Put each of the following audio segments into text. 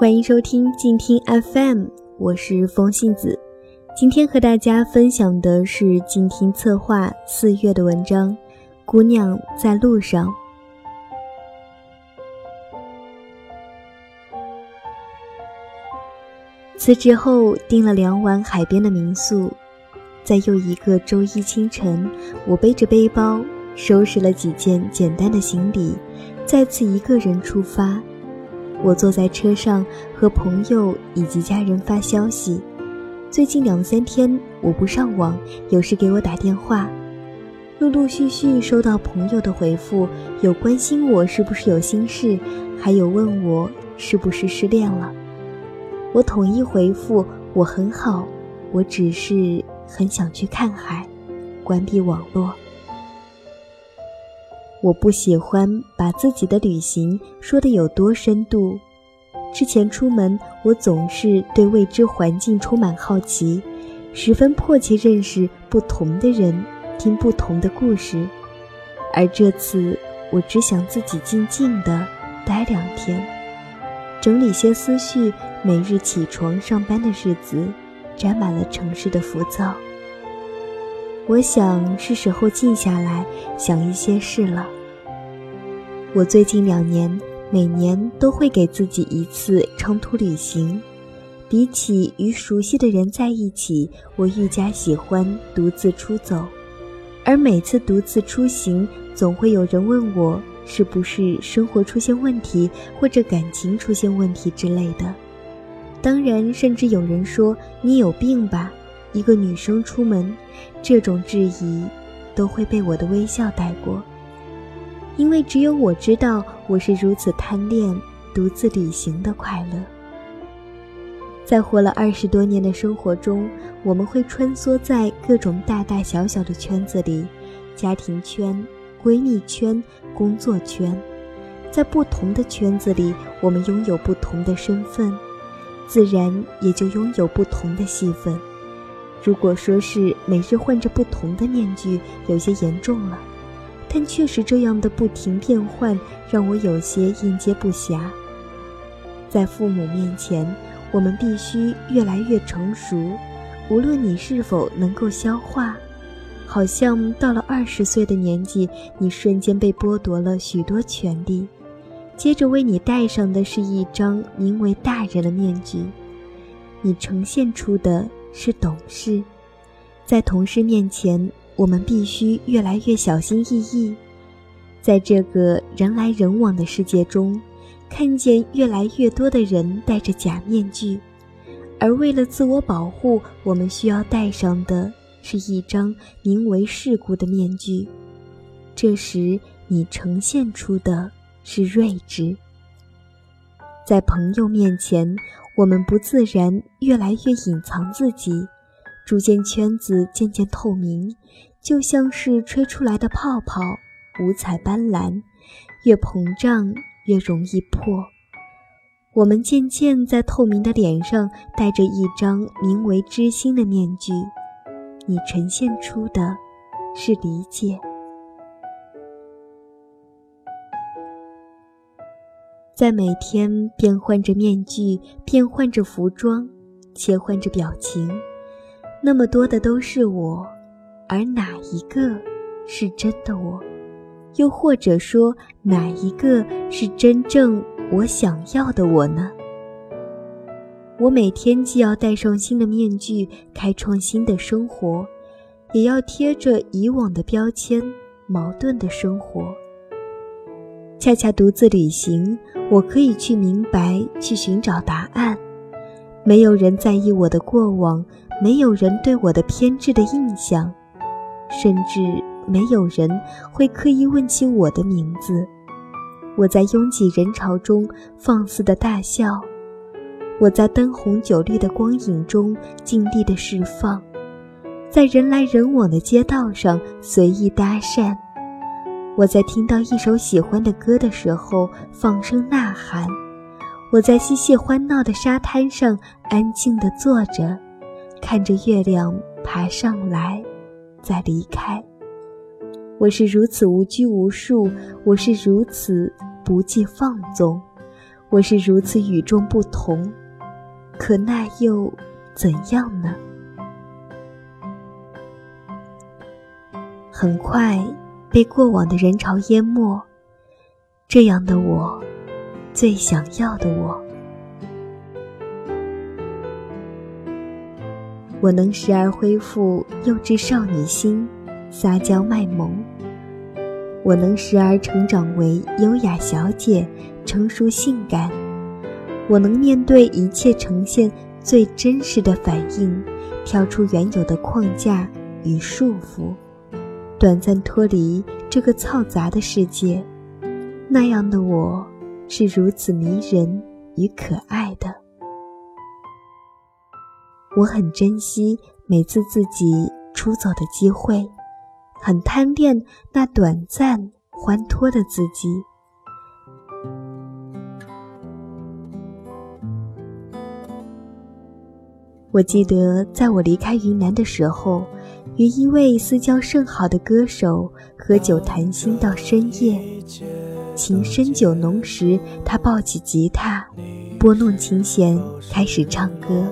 欢迎收听静听 FM，我是风信子。今天和大家分享的是静听策划四月的文章《姑娘在路上》。辞职后订了两晚海边的民宿，在又一个周一清晨，我背着背包，收拾了几件简单的行李，再次一个人出发。我坐在车上和朋友以及家人发消息。最近两三天我不上网，有事给我打电话。陆陆续续收到朋友的回复，有关心我是不是有心事，还有问我是不是失恋了。我统一回复我很好，我只是很想去看海。关闭网络。我不喜欢把自己的旅行说的有多深度。之前出门，我总是对未知环境充满好奇，十分迫切认识不同的人，听不同的故事。而这次，我只想自己静静的待两天，整理些思绪。每日起床上班的日子，沾满了城市的浮躁。我想是时候静下来想一些事了。我最近两年每年都会给自己一次长途旅行，比起与熟悉的人在一起，我愈加喜欢独自出走。而每次独自出行，总会有人问我是不是生活出现问题，或者感情出现问题之类的。当然，甚至有人说你有病吧。一个女生出门，这种质疑都会被我的微笑带过，因为只有我知道我是如此贪恋独自旅行的快乐。在活了二十多年的生活中，我们会穿梭在各种大大小小的圈子里，家庭圈、闺蜜圈、工作圈，在不同的圈子里，我们拥有不同的身份，自然也就拥有不同的戏份。如果说是每日换着不同的面具，有些严重了，但确实这样的不停变换，让我有些应接不暇。在父母面前，我们必须越来越成熟，无论你是否能够消化。好像到了二十岁的年纪，你瞬间被剥夺了许多权利，接着为你戴上的是一张名为大人的面具，你呈现出的。是懂事，在同事面前，我们必须越来越小心翼翼。在这个人来人往的世界中，看见越来越多的人戴着假面具，而为了自我保护，我们需要戴上的是一张名为世故的面具。这时，你呈现出的是睿智。在朋友面前。我们不自然越来越隐藏自己，逐渐圈子渐渐透明，就像是吹出来的泡泡，五彩斑斓，越膨胀越容易破。我们渐渐在透明的脸上戴着一张名为知心的面具，你呈现出的是理解。在每天变换着面具，变换着服装，切换着表情，那么多的都是我，而哪一个是真的我？又或者说，哪一个是真正我想要的我呢？我每天既要戴上新的面具，开创新的生活，也要贴着以往的标签，矛盾的生活。恰恰独自旅行。我可以去明白，去寻找答案。没有人在意我的过往，没有人对我的偏执的印象，甚至没有人会刻意问起我的名字。我在拥挤人潮中放肆的大笑，我在灯红酒绿的光影中尽力的释放，在人来人往的街道上随意搭讪。我在听到一首喜欢的歌的时候放声呐喊，我在嬉戏欢闹的沙滩上安静地坐着，看着月亮爬上来，再离开。我是如此无拘无束，我是如此不计放纵，我是如此与众不同，可那又怎样呢？很快被过往的人潮淹没，这样的我，最想要的我。我能时而恢复幼稚少女心，撒娇卖萌；我能时而成长为优雅小姐，成熟性感；我能面对一切呈现最真实的反应，跳出原有的框架与束缚，短暂脱离这个嘈杂的世界。那样的我，是如此迷人与可爱的。我很珍惜每次自己出走的机会，很贪恋那短暂欢脱的自己。我记得在我离开云南的时候，与一位私交甚好的歌手喝酒谈心到深夜，情深酒浓时，他抱起吉他，拨弄琴弦，开始唱歌。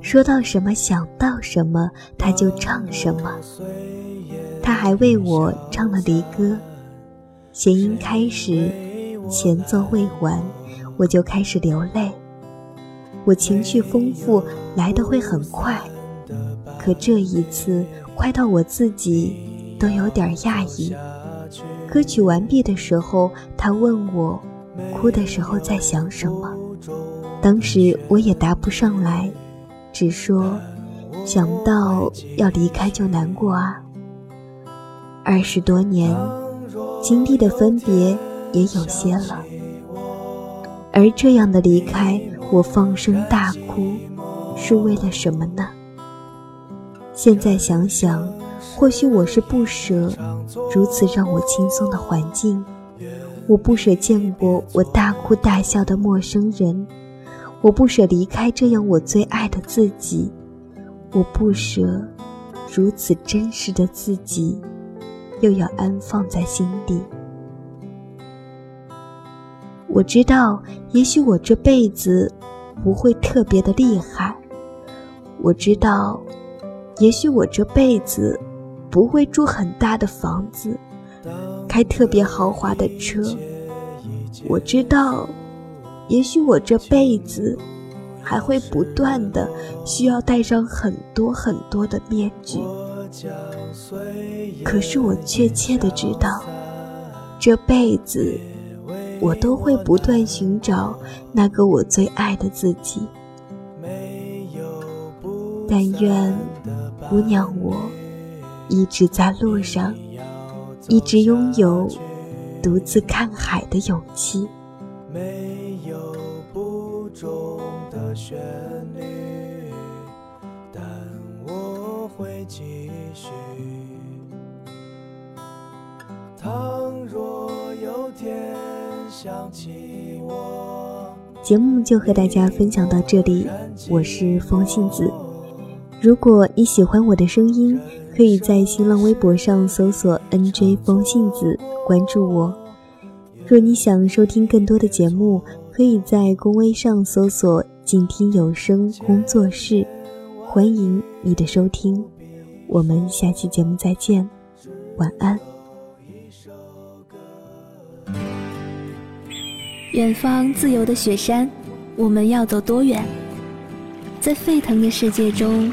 说到什么想到什么，他就唱什么。他还为我唱了离歌，弦音开始，前奏未完，我就开始流泪。我情绪丰富，来的会很快，可这一次快到我自己都有点讶异。歌曲完毕的时候，他问我，哭的时候在想什么？当时我也答不上来。只说想到要离开就难过啊。二十多年经历的分别也有些了，而这样的离开，我放声大哭，是为了什么呢？现在想想，或许我是不舍如此让我轻松的环境，我不舍见过我大哭大笑的陌生人。我不舍离开这样我最爱的自己，我不舍如此真实的自己，又要安放在心底。我知道，也许我这辈子不会特别的厉害。我知道，也许我这辈子不会住很大的房子，开特别豪华的车。我知道。也许我这辈子还会不断的需要戴上很多很多的面具，可是我确切的知道，这辈子我都会不断寻找那个我最爱的自己。但愿姑娘我一直在路上，一直拥有独自看海的勇气。没有不中的旋律，但我会继续。倘若有天想起我，节目就和大家分享到这里。我是风信子。如果你喜欢我的声音，可以在新浪微博上搜索 “nj 风信子”，关注我。若你想收听更多的节目，可以在公微上搜索“静听有声工作室”，欢迎你的收听，我们下期节目再见，晚安。远方自由的雪山，我们要走多远？在沸腾的世界中，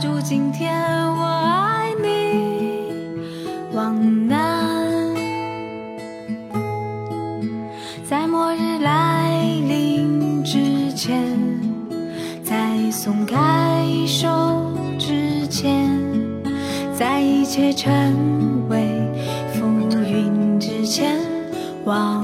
住今天，我爱你，往南。在末日来临之前，在松开手之前。在一切成为浮云之前往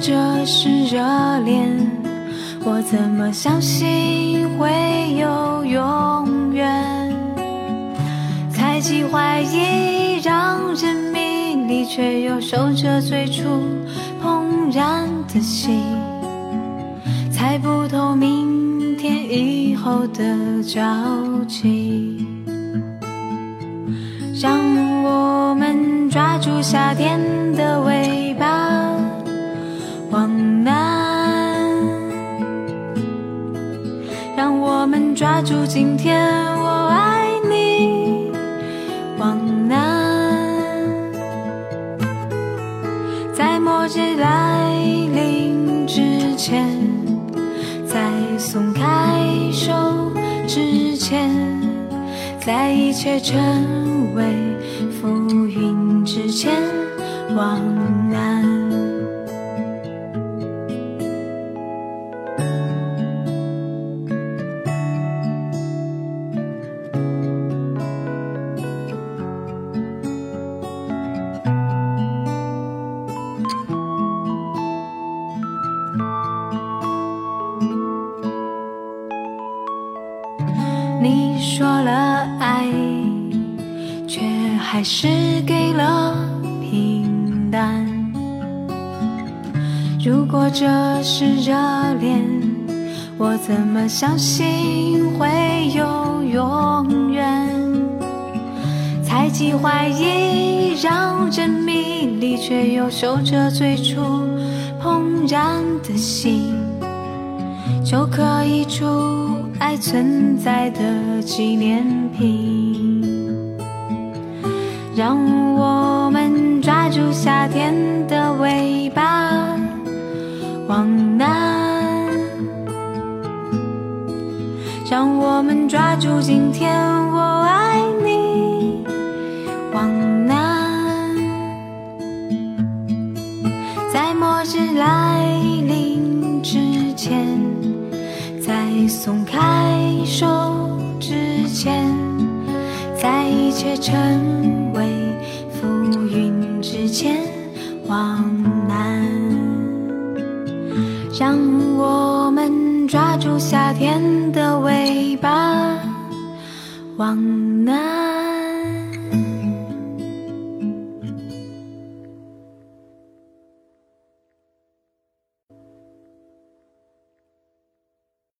这是热恋，我怎么相信会有永远？猜忌怀疑让人迷离，却又守着最初怦然的心，猜不透明天以后的交集。让我们抓住夏天的尾抓住今天，我爱你，往南。在末日来临之前，在松开手之前，在一切成为浮云之前，往南。这是热恋，我怎么相信会有永远？猜忌怀疑让人迷离，却又守着最初怦然的心。就可以出爱存在的纪念品。让我们抓住夏天的尾巴，往南。让我们抓住今天，我爱你，往南。在末日来临之前。在松开手之前，在一切成为浮云之前，往夏天的尾巴，往南。